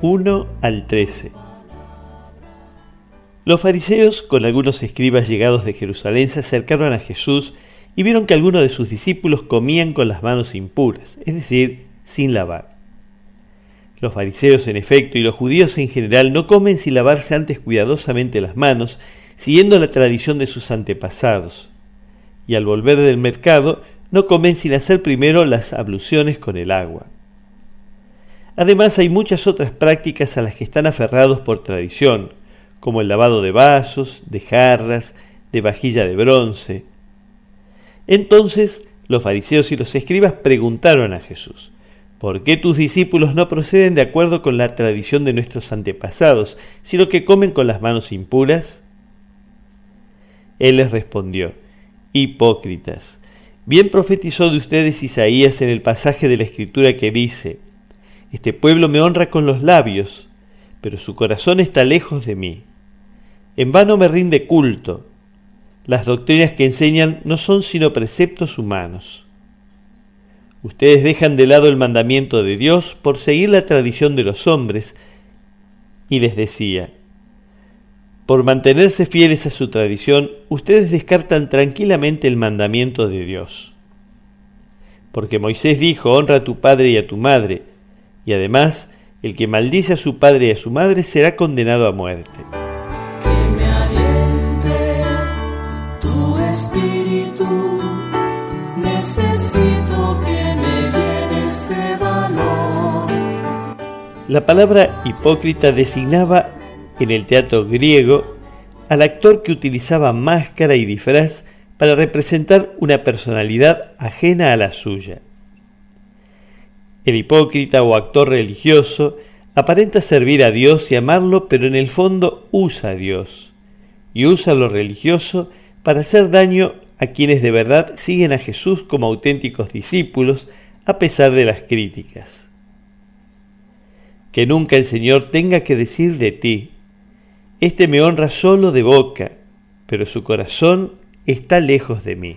1 al 13. Los fariseos con algunos escribas llegados de Jerusalén se acercaron a Jesús y vieron que algunos de sus discípulos comían con las manos impuras, es decir, sin lavar. Los fariseos en efecto y los judíos en general no comen sin lavarse antes cuidadosamente las manos, siguiendo la tradición de sus antepasados. Y al volver del mercado no comen sin hacer primero las abluciones con el agua. Además hay muchas otras prácticas a las que están aferrados por tradición, como el lavado de vasos, de jarras, de vajilla de bronce. Entonces los fariseos y los escribas preguntaron a Jesús, ¿por qué tus discípulos no proceden de acuerdo con la tradición de nuestros antepasados, sino que comen con las manos impuras? Él les respondió, Hipócritas, bien profetizó de ustedes Isaías en el pasaje de la Escritura que dice, este pueblo me honra con los labios, pero su corazón está lejos de mí. En vano me rinde culto. Las doctrinas que enseñan no son sino preceptos humanos. Ustedes dejan de lado el mandamiento de Dios por seguir la tradición de los hombres. Y les decía, por mantenerse fieles a su tradición, ustedes descartan tranquilamente el mandamiento de Dios. Porque Moisés dijo, honra a tu padre y a tu madre, y además el que maldice a su padre y a su madre será condenado a muerte. Que me aliente tu espíritu, necesito que me llenes de valor. La palabra hipócrita designaba en el teatro griego al actor que utilizaba máscara y disfraz para representar una personalidad ajena a la suya. El hipócrita o actor religioso aparenta servir a Dios y amarlo, pero en el fondo usa a Dios y usa lo religioso para hacer daño a quienes de verdad siguen a Jesús como auténticos discípulos a pesar de las críticas. Que nunca el Señor tenga que decir de ti, este me honra solo de boca, pero su corazón está lejos de mí.